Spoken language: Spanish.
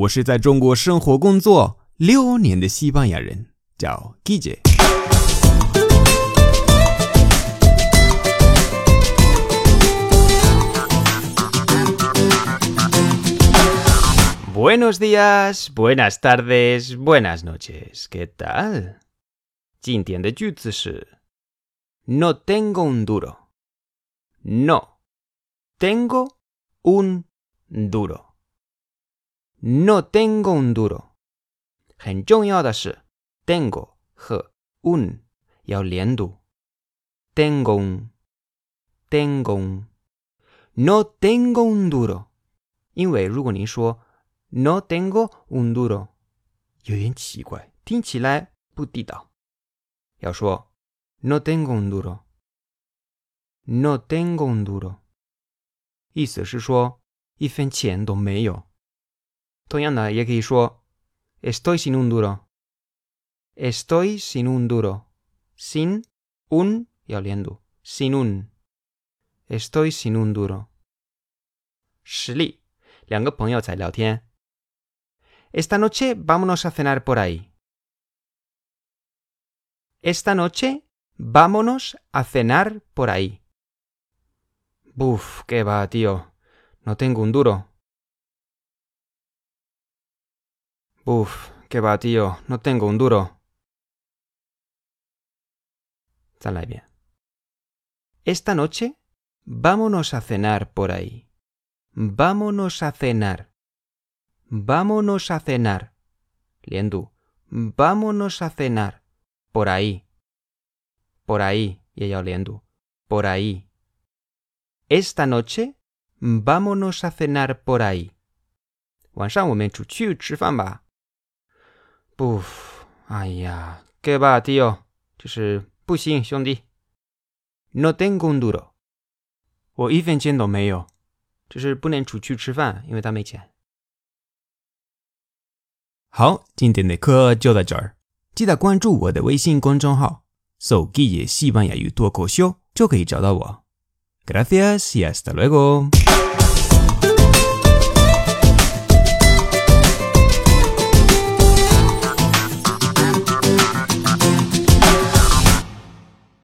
我是在中国生活工作六年的西班牙人，叫 Guille。Buenos días, buenas tardes, buenas noches. ¿Qué tal? 今天的句子是 No tengo un duro. No tengo un duro. No tengo un duro. 很重要的是 tengo 和 un 要连读。tengo un tengo un no tengo un duro，因为如果您说 no tengo un duro，有点奇怪，听起来不地道。要说 no tengo un duro，no tengo un duro，意思是说一分钱都没有。同样的，也可以说 estoy sin un duro，estoy sin un duro，sin un 要连读，sin un，estoy sin un duro。实例，两个朋友在聊天。Esta noche vámonos a cenar por ahí. Esta noche vámonos a cenar por ahí. Buf, qué va, tío. No tengo un duro. Buf, qué va, tío. No tengo un duro. bien. Esta noche vámonos a cenar por ahí. Vámonos a cenar. Vámonos a cenar. Liendu. Vámonos a cenar. Por ahí. Por ahí. Y ella liendu. Por ahí. Esta noche vámonos a cenar por ahí. 晚上我们出去吃饭吧。 不，哎呀，给吧，tío，就是不行，兄弟。No tengo un duro，我一分钱都没有，就是不能出去吃饭，因为他没钱。好，今天的课就到这儿，记得关注我的微信公众号“手机也西班牙语脱口秀”，就可以找到我。Gracias y hasta luego。